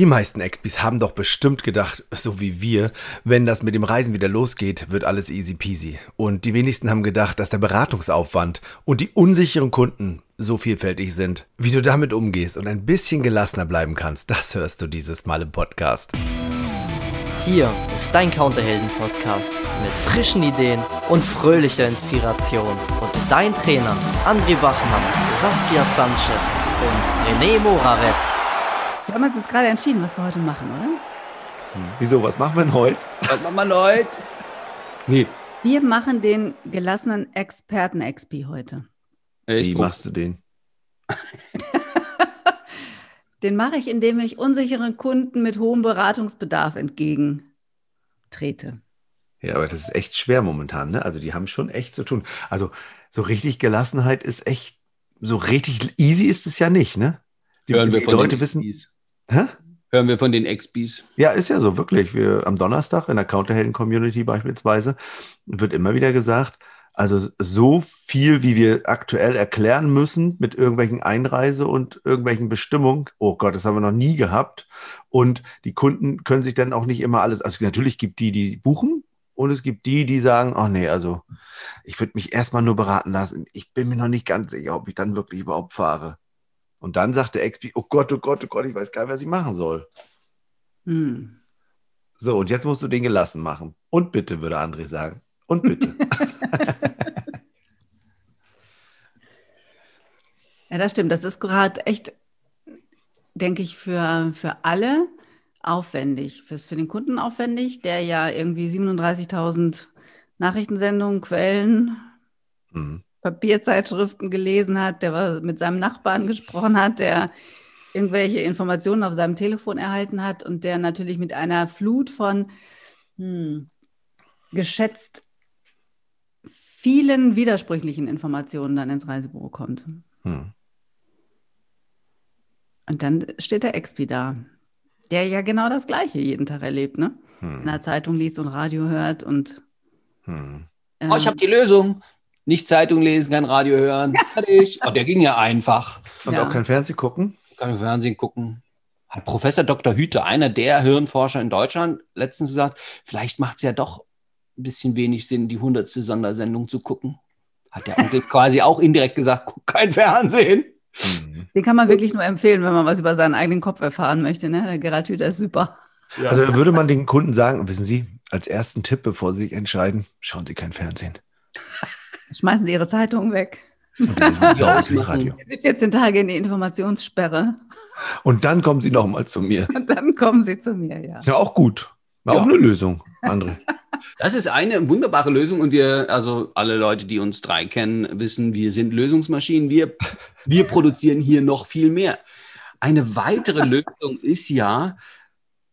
Die meisten Expis haben doch bestimmt gedacht, so wie wir, wenn das mit dem Reisen wieder losgeht, wird alles easy peasy. Und die wenigsten haben gedacht, dass der Beratungsaufwand und die unsicheren Kunden so vielfältig sind. Wie du damit umgehst und ein bisschen gelassener bleiben kannst, das hörst du dieses Mal im Podcast. Hier ist dein Counterhelden-Podcast mit frischen Ideen und fröhlicher Inspiration. Und mit deinen Trainern André Bachmann, Saskia Sanchez und René Moravetz. Wir haben uns jetzt gerade entschieden, was wir heute machen, oder? Hm. Wieso, was machen wir denn heute? Was machen wir heute? Nee. Wir machen den gelassenen Experten-XP heute. Wie machst du den? den mache ich, indem ich unsicheren Kunden mit hohem Beratungsbedarf entgegentrete. Ja, aber das ist echt schwer momentan, ne? Also die haben schon echt zu tun. Also so richtig Gelassenheit ist echt, so richtig easy ist es ja nicht, ne? Die, Hören wir von Leute wissen. Hä? Hören wir von den XBs. Ja, ist ja so, wirklich. Wir, am Donnerstag in der Counterhelden-Community beispielsweise wird immer wieder gesagt, also so viel, wie wir aktuell erklären müssen mit irgendwelchen Einreise und irgendwelchen Bestimmungen. Oh Gott, das haben wir noch nie gehabt. Und die Kunden können sich dann auch nicht immer alles, also natürlich gibt die, die buchen und es gibt die, die sagen, oh nee, also ich würde mich erstmal nur beraten lassen. Ich bin mir noch nicht ganz sicher, ob ich dann wirklich überhaupt fahre. Und dann sagt der XP, oh Gott, oh Gott, oh Gott, ich weiß gar nicht, was ich machen soll. Hm. So, und jetzt musst du den gelassen machen. Und bitte, würde André sagen. Und bitte. ja, das stimmt. Das ist gerade echt, denke ich, für, für alle aufwendig. Für, für den Kunden aufwendig, der ja irgendwie 37.000 Nachrichtensendungen, Quellen, mhm. Papierzeitschriften gelesen hat, der mit seinem Nachbarn gesprochen hat, der irgendwelche Informationen auf seinem Telefon erhalten hat und der natürlich mit einer Flut von hm, geschätzt vielen widersprüchlichen Informationen dann ins Reisebüro kommt. Hm. Und dann steht der Expi da, der ja genau das Gleiche jeden Tag erlebt, ne? Hm. In der Zeitung liest und Radio hört und. Hm. Ähm, oh, ich habe die Lösung. Nicht Zeitung lesen, kein Radio hören. Fertig. Oh, der ging ja einfach. Und ja. auch kein Fernsehen gucken? Kein Fernsehen gucken. Hat Professor Dr. Hüte, einer der Hirnforscher in Deutschland, letztens gesagt, vielleicht macht es ja doch ein bisschen wenig Sinn, die hundertste Sondersendung zu gucken. Hat der Onkel quasi auch indirekt gesagt, guck kein Fernsehen. Mhm. Den kann man wirklich nur empfehlen, wenn man was über seinen eigenen Kopf erfahren möchte. Ne? Der Gerald Hüther ist super. Ja. Also würde man den Kunden sagen, wissen Sie, als ersten Tipp, bevor Sie sich entscheiden, schauen Sie kein Fernsehen. Schmeißen Sie Ihre Zeitung weg. Und dann sind Sie aus Radio. 14 Tage in die Informationssperre. Und dann kommen Sie nochmal zu mir. Und dann kommen Sie zu mir, ja. Ja, auch gut. War ja. auch eine Lösung, André. Das ist eine wunderbare Lösung und wir, also alle Leute, die uns drei kennen, wissen, wir sind Lösungsmaschinen. Wir, wir produzieren hier noch viel mehr. Eine weitere Lösung ist ja,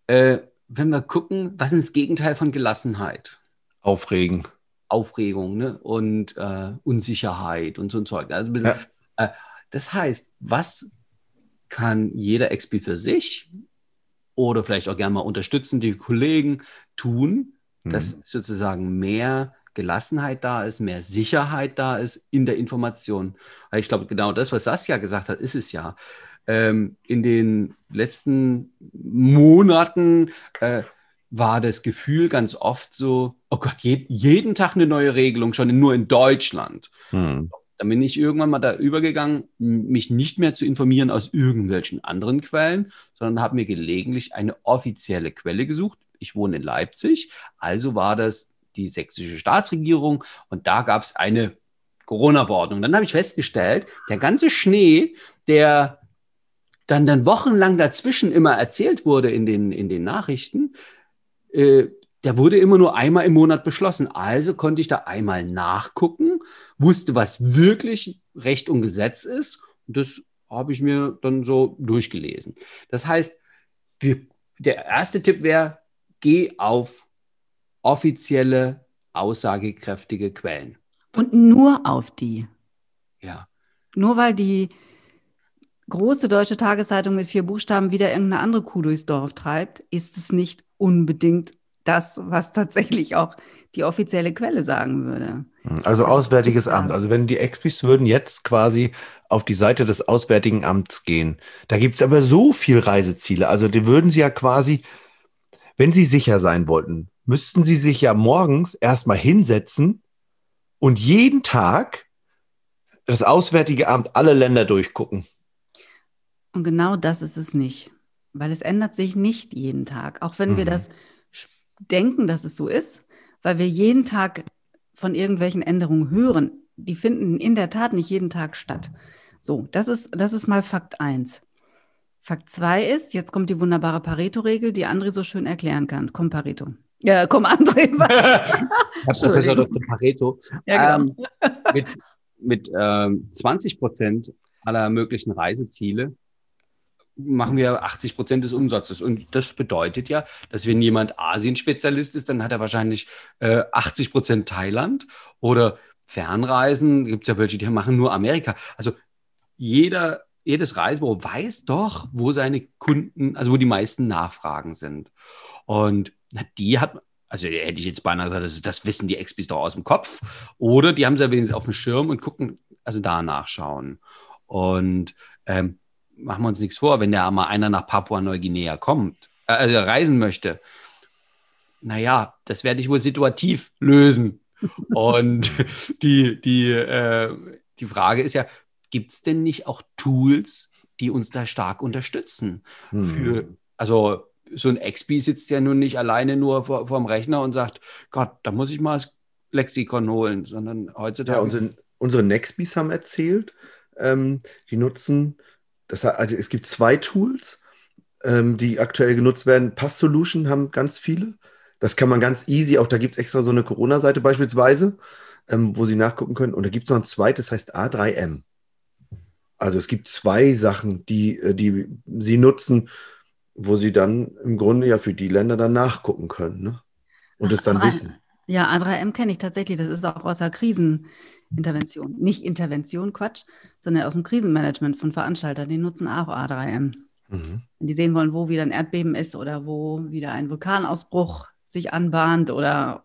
äh, wenn wir gucken, was ist das Gegenteil von Gelassenheit? Aufregen. Aufregung ne? und äh, Unsicherheit und so ein Zeug. Also, ja. äh, das heißt, was kann jeder XP für sich oder vielleicht auch gerne mal unterstützen die Kollegen tun, mhm. dass sozusagen mehr Gelassenheit da ist, mehr Sicherheit da ist in der Information. Weil ich glaube, genau das, was Saskia gesagt hat, ist es ja. Ähm, in den letzten Monaten äh, war das Gefühl ganz oft so, oh Gott, je, jeden Tag eine neue Regelung, schon nur in Deutschland. Hm. Dann bin ich irgendwann mal da übergegangen, mich nicht mehr zu informieren aus irgendwelchen anderen Quellen, sondern habe mir gelegentlich eine offizielle Quelle gesucht. Ich wohne in Leipzig, also war das die sächsische Staatsregierung und da gab es eine Corona-Verordnung. Dann habe ich festgestellt, der ganze Schnee, der dann, dann wochenlang dazwischen immer erzählt wurde in den, in den Nachrichten, äh, der wurde immer nur einmal im Monat beschlossen. Also konnte ich da einmal nachgucken, wusste, was wirklich Recht und Gesetz ist. Und das habe ich mir dann so durchgelesen. Das heißt, wir, der erste Tipp wäre, geh auf offizielle, aussagekräftige Quellen. Und nur auf die. Ja. Nur weil die große deutsche Tageszeitung mit vier Buchstaben wieder irgendeine andere Kuh durchs Dorf treibt, ist es nicht unbedingt das, was tatsächlich auch die offizielle Quelle sagen würde. Also Auswärtiges Amt. Also wenn die Expis würden jetzt quasi auf die Seite des Auswärtigen Amts gehen. Da gibt es aber so viel Reiseziele. Also die würden sie ja quasi, wenn sie sicher sein wollten, müssten sie sich ja morgens erstmal hinsetzen und jeden Tag das Auswärtige Amt alle Länder durchgucken. Und genau das ist es nicht, weil es ändert sich nicht jeden Tag, auch wenn mhm. wir das denken, dass es so ist, weil wir jeden Tag von irgendwelchen Änderungen hören. Die finden in der Tat nicht jeden Tag statt. So, das ist, das ist mal Fakt 1. Fakt 2 ist, jetzt kommt die wunderbare Pareto-Regel, die André so schön erklären kann. Komm, Pareto. Ja, komm, André. Herr Professor Dr. Pareto. Ja, genau. ähm, mit mit ähm, 20 Prozent aller möglichen Reiseziele machen wir 80 Prozent des Umsatzes. Und das bedeutet ja, dass wenn jemand Asien-Spezialist ist, dann hat er wahrscheinlich äh, 80 Prozent Thailand oder Fernreisen. Gibt es ja welche, die machen nur Amerika. Also jeder, jedes Reisebüro weiß doch, wo seine Kunden, also wo die meisten Nachfragen sind. Und na, die hat, also hätte ich jetzt beinahe gesagt, das, das wissen die Expis doch aus dem Kopf. Oder die haben sie ja wenigstens auf dem Schirm und gucken, also da nachschauen. Und ähm, machen wir uns nichts vor, wenn da mal einer nach Papua-Neuguinea kommt, äh, also reisen möchte, naja, das werde ich wohl situativ lösen. und die, die, äh, die Frage ist ja, gibt es denn nicht auch Tools, die uns da stark unterstützen? Hm. Für, also so ein Expi sitzt ja nun nicht alleine nur vor, vorm Rechner und sagt, Gott, da muss ich mal das Lexikon holen, sondern heutzutage. Ja, unsere, unsere Nextbis haben erzählt, ähm, die nutzen, das, also es gibt zwei Tools, ähm, die aktuell genutzt werden. Pass Solution haben ganz viele. Das kann man ganz easy, auch da gibt es extra so eine Corona-Seite beispielsweise, ähm, wo Sie nachgucken können. Und da gibt es noch ein zweites, das heißt A3M. Also es gibt zwei Sachen, die, äh, die Sie nutzen, wo sie dann im Grunde ja für die Länder dann nachgucken können ne? und es dann wissen. Ja, A3M kenne ich tatsächlich. Das ist auch aus der Krisenintervention. Nicht Intervention, Quatsch, sondern aus dem Krisenmanagement von Veranstaltern. Die nutzen auch A3M. Mhm. Wenn die sehen wollen, wo wieder ein Erdbeben ist oder wo wieder ein Vulkanausbruch sich anbahnt oder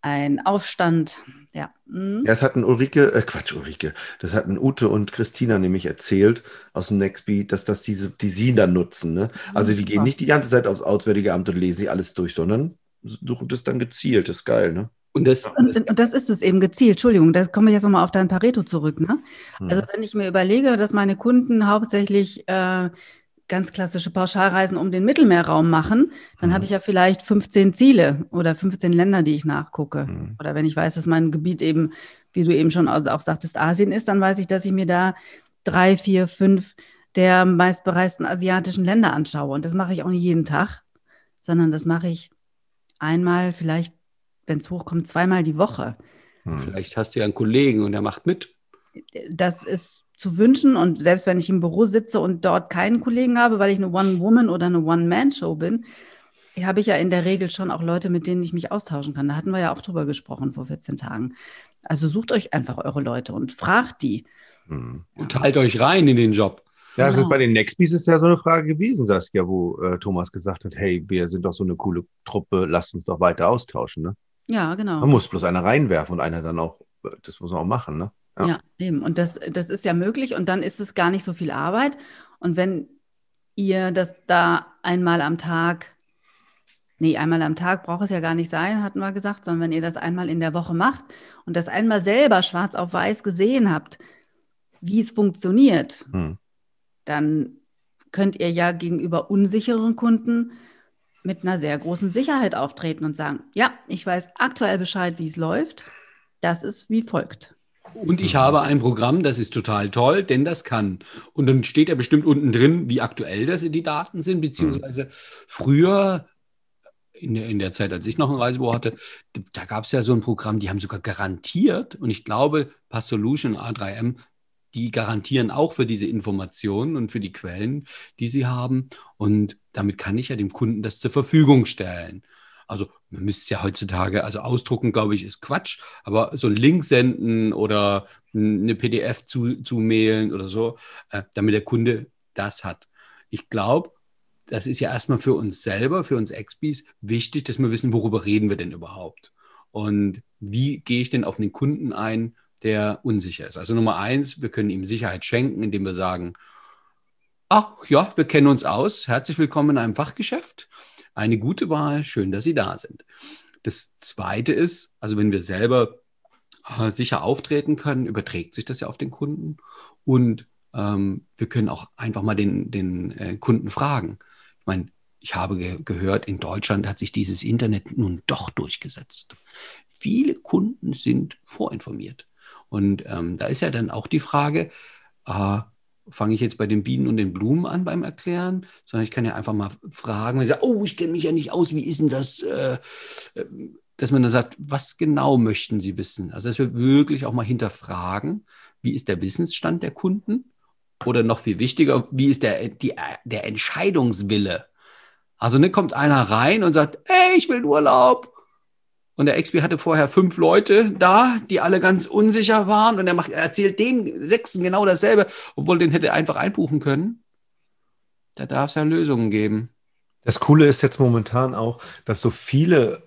ein Aufstand. Ja. Mhm. Ja, das hatten Ulrike, äh, Quatsch, Ulrike, das hatten Ute und Christina nämlich erzählt aus dem Nextbeat, dass das diese, die sie dann nutzen. Ne? Also die gehen nicht die ganze Zeit aufs Auswärtige Amt und lesen sie alles durch, sondern suchen das dann gezielt. Das ist geil, ne? Und das, und, und das ist es eben gezielt. Entschuldigung, da komme ich jetzt nochmal auf dein Pareto zurück. Ne? Hm. Also wenn ich mir überlege, dass meine Kunden hauptsächlich äh, ganz klassische Pauschalreisen um den Mittelmeerraum machen, dann mhm. habe ich ja vielleicht 15 Ziele oder 15 Länder, die ich nachgucke. Mhm. Oder wenn ich weiß, dass mein Gebiet eben, wie du eben schon auch sagtest, Asien ist, dann weiß ich, dass ich mir da drei, vier, fünf der meistbereisten asiatischen Länder anschaue. Und das mache ich auch nicht jeden Tag, sondern das mache ich einmal, vielleicht, wenn es hochkommt, zweimal die Woche. Mhm. Vielleicht hast du ja einen Kollegen und der macht mit. Das ist zu wünschen. Und selbst wenn ich im Büro sitze und dort keinen Kollegen habe, weil ich eine One-Woman- oder eine One-Man-Show bin, habe ich ja in der Regel schon auch Leute, mit denen ich mich austauschen kann. Da hatten wir ja auch drüber gesprochen vor 14 Tagen. Also sucht euch einfach eure Leute und fragt die. Hm. Und teilt euch rein in den Job. Ja, das ist genau. bei den Nextbees ist ja so eine Frage gewesen, Saskia, wo äh, Thomas gesagt hat, hey, wir sind doch so eine coole Truppe, lasst uns doch weiter austauschen, ne? Ja, genau. Man muss bloß einer reinwerfen und einer dann auch, das muss man auch machen, ne? Ja. ja, eben. Und das, das ist ja möglich und dann ist es gar nicht so viel Arbeit. Und wenn ihr das da einmal am Tag, nee, einmal am Tag braucht es ja gar nicht sein, hatten wir gesagt, sondern wenn ihr das einmal in der Woche macht und das einmal selber schwarz auf weiß gesehen habt, wie es funktioniert, hm. dann könnt ihr ja gegenüber unsicheren Kunden mit einer sehr großen Sicherheit auftreten und sagen, ja, ich weiß aktuell Bescheid, wie es läuft. Das ist wie folgt. Und ich habe ein Programm, das ist total toll, denn das kann. Und dann steht ja bestimmt unten drin, wie aktuell das die Daten sind, beziehungsweise früher, in der, in der Zeit, als ich noch ein Reisebüro hatte, da gab es ja so ein Programm, die haben sogar garantiert, und ich glaube, Passolution A3M, die garantieren auch für diese Informationen und für die Quellen, die sie haben. Und damit kann ich ja dem Kunden das zur Verfügung stellen. Also man müsste es ja heutzutage, also ausdrucken, glaube ich, ist Quatsch, aber so ein Link senden oder eine PDF zu, zu mailen oder so, äh, damit der Kunde das hat. Ich glaube, das ist ja erstmal für uns selber, für uns Expis wichtig, dass wir wissen, worüber reden wir denn überhaupt. Und wie gehe ich denn auf den Kunden ein, der unsicher ist? Also Nummer eins, wir können ihm Sicherheit schenken, indem wir sagen, ach ja, wir kennen uns aus. Herzlich willkommen in einem Fachgeschäft. Eine gute Wahl, schön, dass Sie da sind. Das zweite ist, also wenn wir selber äh, sicher auftreten können, überträgt sich das ja auf den Kunden. Und ähm, wir können auch einfach mal den, den äh, Kunden fragen. Ich meine, ich habe ge gehört, in Deutschland hat sich dieses Internet nun doch durchgesetzt. Viele Kunden sind vorinformiert. Und ähm, da ist ja dann auch die Frage, äh, fange ich jetzt bei den Bienen und den Blumen an beim Erklären, sondern ich kann ja einfach mal fragen, wenn ich sage, oh, ich kenne mich ja nicht aus, wie ist denn das? Äh, äh, dass man dann sagt, was genau möchten Sie wissen? Also, dass wir wirklich auch mal hinterfragen, wie ist der Wissensstand der Kunden? Oder noch viel wichtiger, wie ist der, die, der Entscheidungswille? Also, ne, kommt einer rein und sagt, hey, ich will Urlaub. Und der XP hatte vorher fünf Leute da, die alle ganz unsicher waren. Und er, macht, er erzählt dem Sechsten genau dasselbe, obwohl den hätte einfach einbuchen können. Da darf es ja Lösungen geben. Das Coole ist jetzt momentan auch, dass so viele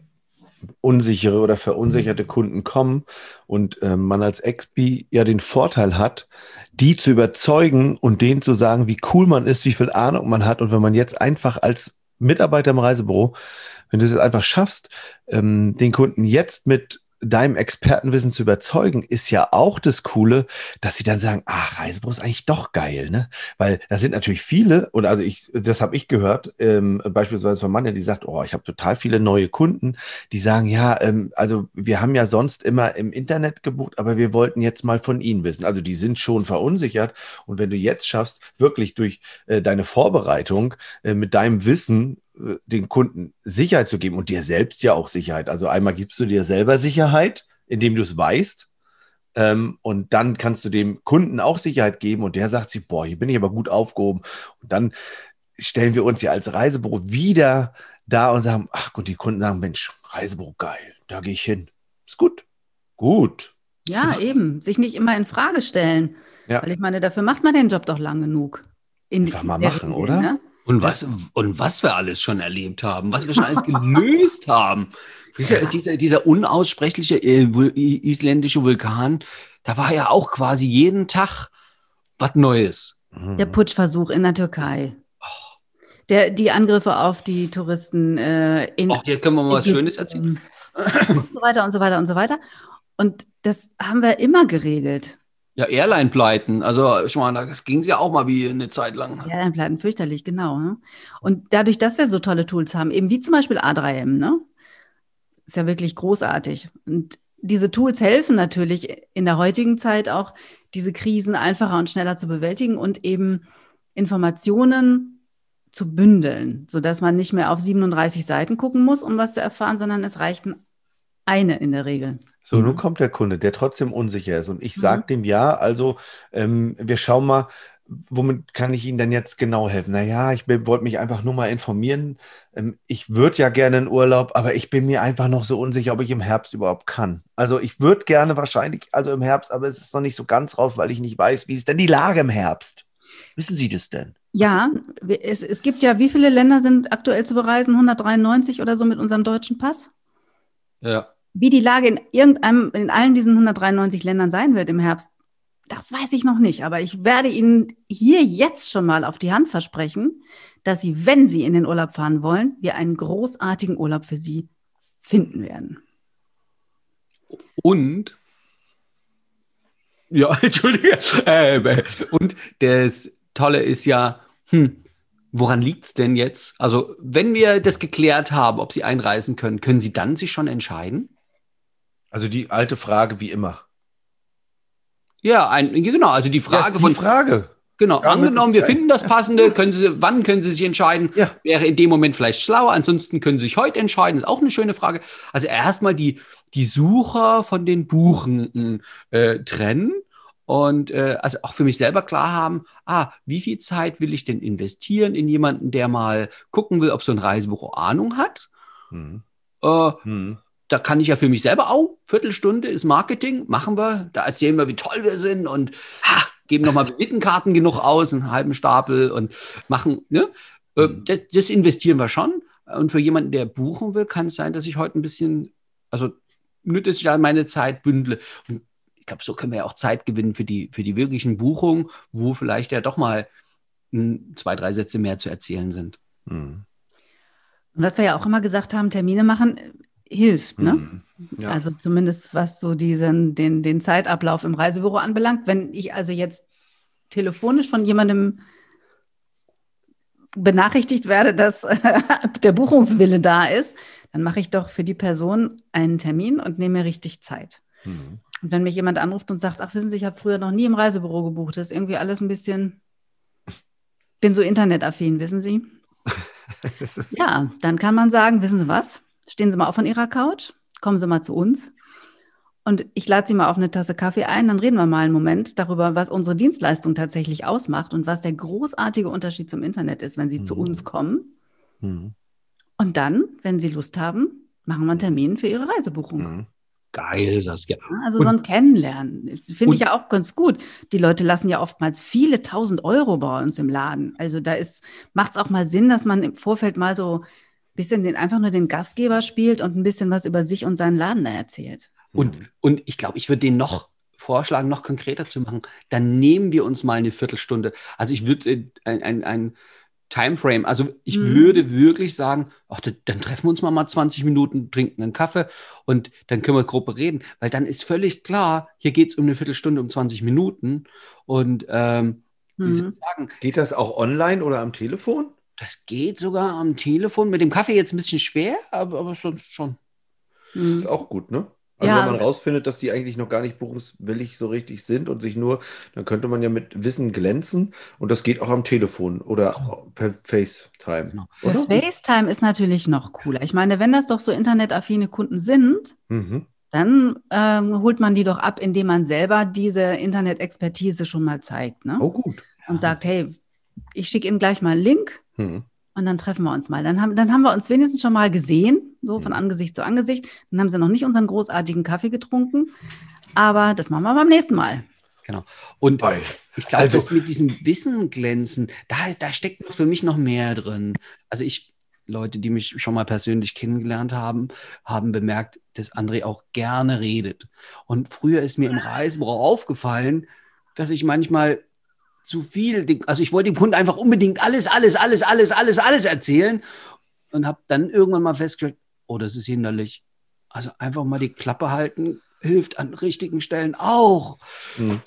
unsichere oder verunsicherte Kunden kommen und äh, man als XP ja den Vorteil hat, die zu überzeugen und denen zu sagen, wie cool man ist, wie viel Ahnung man hat. Und wenn man jetzt einfach als Mitarbeiter im Reisebüro wenn du es einfach schaffst, ähm, den Kunden jetzt mit deinem Expertenwissen zu überzeugen, ist ja auch das Coole, dass sie dann sagen, ach, Reisebüro ist eigentlich doch geil, ne? Weil da sind natürlich viele, oder also ich, das habe ich gehört, ähm, beispielsweise von Manja, die sagt, oh, ich habe total viele neue Kunden, die sagen, ja, ähm, also wir haben ja sonst immer im Internet gebucht, aber wir wollten jetzt mal von Ihnen wissen. Also die sind schon verunsichert und wenn du jetzt schaffst, wirklich durch äh, deine Vorbereitung äh, mit deinem Wissen den Kunden Sicherheit zu geben und dir selbst ja auch Sicherheit. Also einmal gibst du dir selber Sicherheit, indem du es weißt. Ähm, und dann kannst du dem Kunden auch Sicherheit geben und der sagt sich, boah, hier bin ich aber gut aufgehoben. Und dann stellen wir uns ja als Reisebüro wieder da und sagen, ach, und die Kunden sagen, Mensch, Reisebüro geil, da gehe ich hin. Ist gut. Gut. Ja, eben. Sich nicht immer in Frage stellen. Ja. Weil ich meine, dafür macht man den Job doch lang genug. In, Einfach mal machen, Regel, oder? Ne? Und was, und was wir alles schon erlebt haben, was wir schon alles gelöst haben. Dieser, dieser, dieser unaussprechliche äh, isländische Vulkan, da war ja auch quasi jeden Tag was Neues. Mhm. Der Putschversuch in der Türkei. Der, die Angriffe auf die Touristen äh, in. Ach, hier können wir mal was Schönes erzählen. Und so weiter und so weiter und so weiter. Und das haben wir immer geregelt. Ja, Airline-Pleiten. Also, ich meine, da ging es ja auch mal wie eine Zeit lang. Airline-Pleiten, fürchterlich, genau. Ne? Und dadurch, dass wir so tolle Tools haben, eben wie zum Beispiel A3M, ne? Ist ja wirklich großartig. Und diese Tools helfen natürlich in der heutigen Zeit auch, diese Krisen einfacher und schneller zu bewältigen und eben Informationen zu bündeln, sodass man nicht mehr auf 37 Seiten gucken muss, um was zu erfahren, sondern es reicht eine in der Regel. So, nun mhm. kommt der Kunde, der trotzdem unsicher ist. Und ich sage mhm. dem ja, also ähm, wir schauen mal, womit kann ich Ihnen denn jetzt genau helfen? Naja, ich wollte mich einfach nur mal informieren. Ähm, ich würde ja gerne in Urlaub, aber ich bin mir einfach noch so unsicher, ob ich im Herbst überhaupt kann. Also ich würde gerne wahrscheinlich, also im Herbst, aber es ist noch nicht so ganz raus, weil ich nicht weiß, wie ist denn die Lage im Herbst? Wissen Sie das denn? Ja, es, es gibt ja, wie viele Länder sind aktuell zu bereisen? 193 oder so mit unserem deutschen Pass? Ja. Wie die Lage in irgendeinem, in allen diesen 193 Ländern sein wird im Herbst, das weiß ich noch nicht. Aber ich werde Ihnen hier jetzt schon mal auf die Hand versprechen, dass Sie, wenn Sie in den Urlaub fahren wollen, wir einen großartigen Urlaub für Sie finden werden. Und ja, entschuldige. Äh, und das Tolle ist ja, hm, Woran liegt es denn jetzt? Also, wenn wir das geklärt haben, ob Sie einreisen können, können Sie dann sich schon entscheiden? Also die alte Frage wie immer. Ja, ein, genau, also die Frage die von. Frage. Genau, ja, angenommen, wir finden das Passende, können Sie, wann können Sie sich entscheiden? Ja. Wäre in dem Moment vielleicht schlauer, ansonsten können Sie sich heute entscheiden, ist auch eine schöne Frage. Also erstmal die, die Sucher von den Buchenden äh, trennen und äh, also auch für mich selber klar haben, ah, wie viel Zeit will ich denn investieren in jemanden, der mal gucken will, ob so ein Reisebüro Ahnung hat? Mhm. Äh, mhm. Da kann ich ja für mich selber auch, Viertelstunde ist Marketing, machen wir, da erzählen wir, wie toll wir sind und ha, geben nochmal Visitenkarten genug aus, einen halben Stapel und machen, ne? Äh, das, das investieren wir schon. Und für jemanden, der buchen will, kann es sein, dass ich heute ein bisschen, also nur, dass ich da meine Zeit bündle. Und ich glaube, so können wir ja auch Zeit gewinnen für die, für die wirklichen Buchungen, wo vielleicht ja doch mal m, zwei, drei Sätze mehr zu erzählen sind. Mhm. Und was wir ja auch immer gesagt haben, Termine machen äh, hilft, ne? Mhm. Ja. Also zumindest was so diesen, den, den Zeitablauf im Reisebüro anbelangt. Wenn ich also jetzt telefonisch von jemandem benachrichtigt werde, dass der Buchungswille da ist, dann mache ich doch für die Person einen Termin und nehme mir richtig Zeit. Mhm. Und wenn mich jemand anruft und sagt, ach wissen Sie, ich habe früher noch nie im Reisebüro gebucht, das ist irgendwie alles ein bisschen, bin so internetaffin, wissen Sie? Ja, dann kann man sagen, wissen Sie was? Stehen Sie mal auf von Ihrer Couch, kommen Sie mal zu uns und ich lade Sie mal auf eine Tasse Kaffee ein, dann reden wir mal einen Moment darüber, was unsere Dienstleistung tatsächlich ausmacht und was der großartige Unterschied zum Internet ist, wenn Sie zu Mhm. uns kommen. Mhm. Und dann, wenn Sie Lust haben, machen wir einen Termin für Ihre Reisebuchung. Mhm. Geil, Saskia. Ja, Also Und- so ein Kennenlernen finde ich ja auch ganz gut. Die Leute lassen ja oftmals viele tausend Euro bei uns im Laden. Also da ist, macht es auch mal Sinn, dass man im Vorfeld mal so ein bisschen den, einfach nur den Gastgeber spielt und ein bisschen was über sich und seinen Laden da erzählt. Und, und ich glaube, ich würde den noch vorschlagen, noch konkreter zu machen. Dann nehmen wir uns mal eine Viertelstunde. Also ich würde äh, ein, ein, ein Timeframe, also ich Mhm. würde wirklich sagen, ach, da- dann treffen wir uns mal mal 20 Minuten, trinken einen Kaffee und dann können wir Gruppe reden, weil dann ist völlig klar, hier geht es um eine Viertelstunde, um 20 Minuten und ähm, wie soll Mhm. ich sagen, Geht das auch online oder am Telefon? das geht sogar am Telefon, mit dem Kaffee jetzt ein bisschen schwer, aber, aber sonst schon. Das Mhm. ist auch gut, ne? Also Ja. wenn man rausfindet, dass die eigentlich noch gar nicht buchungswillig so richtig sind und sich nur, dann könnte man ja mit Wissen glänzen und das geht auch am Telefon oder per FaceTime. Genau. Der Oder? FaceTime ist natürlich noch cooler. Ich meine, wenn das doch so internetaffine Kunden sind, Mhm. dann ähm, holt man die doch ab, indem man selber diese Internet-Expertise schon mal zeigt ne? Oh gut. und sagt, hey, ich schicke Ihnen gleich mal einen Link Mhm. Und dann treffen wir uns mal. Dann haben, dann haben wir uns wenigstens schon mal gesehen, so von. Angesicht zu Angesicht. Dann haben sie noch nicht unseren großartigen Kaffee getrunken, aber das machen wir beim nächsten Mal. Genau. Und Geil. Ich glaube, Also- das mit diesem Wissen glänzen, da, da steckt noch für mich noch mehr drin. Also ich, Leute, die mich schon mal persönlich kennengelernt haben, haben bemerkt, dass André auch gerne redet. Und früher ist mir im Reisebüro aufgefallen, dass ich manchmal zu viel, also ich wollte dem Kunden einfach unbedingt alles, alles, alles, alles, alles, alles erzählen und habe dann irgendwann mal festgestellt, oh, das ist hinderlich. Also einfach mal die Klappe halten hilft an richtigen Stellen auch. Mhm.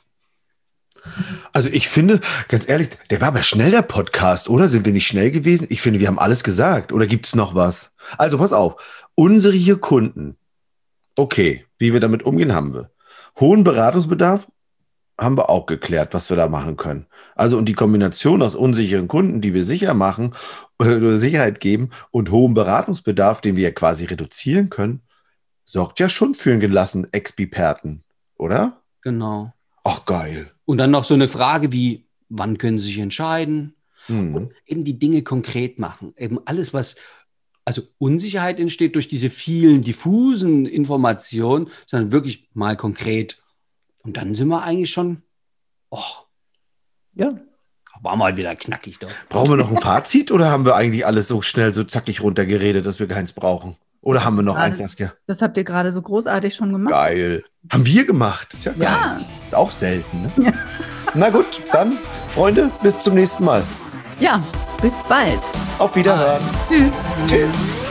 Also ich finde, ganz ehrlich, der war aber schnell der Podcast, oder? Sind wir nicht schnell gewesen? Ich finde, wir haben alles gesagt. Oder gibt es noch was? Also pass auf, unsere hier Kunden, okay, wie wir damit umgehen, haben wir. Hohen Beratungsbedarf haben wir auch geklärt, was wir da machen können. Also und die Kombination aus unsicheren Kunden, die wir sicher machen äh, oder Sicherheit geben und hohem Beratungsbedarf, den wir ja quasi reduzieren können, sorgt ja schon für einen gelassenen Expiperten, oder? Genau. Ach geil. Und dann noch so eine Frage wie, wann können Sie sich entscheiden? Mhm. Und eben die Dinge konkret machen. Eben alles, was, also Unsicherheit entsteht durch diese vielen diffusen Informationen, sondern wirklich mal konkret. Und dann sind wir eigentlich schon, oh, ja, war mal wieder knackig doch. Brauchen wir noch ein Fazit oder haben wir eigentlich alles so schnell, so zackig runtergeredet, dass wir keins brauchen? Oder haben wir noch Gerade- eins, Saskia? Das habt ihr gerade so großartig schon gemacht. Geil. Haben wir gemacht. Ist ja geil. Ja. Ist auch selten, ne? Na gut, dann, Freunde, bis zum nächsten Mal. Ja, bis bald. Auf Wiederhören. Tschüss. Tschüss.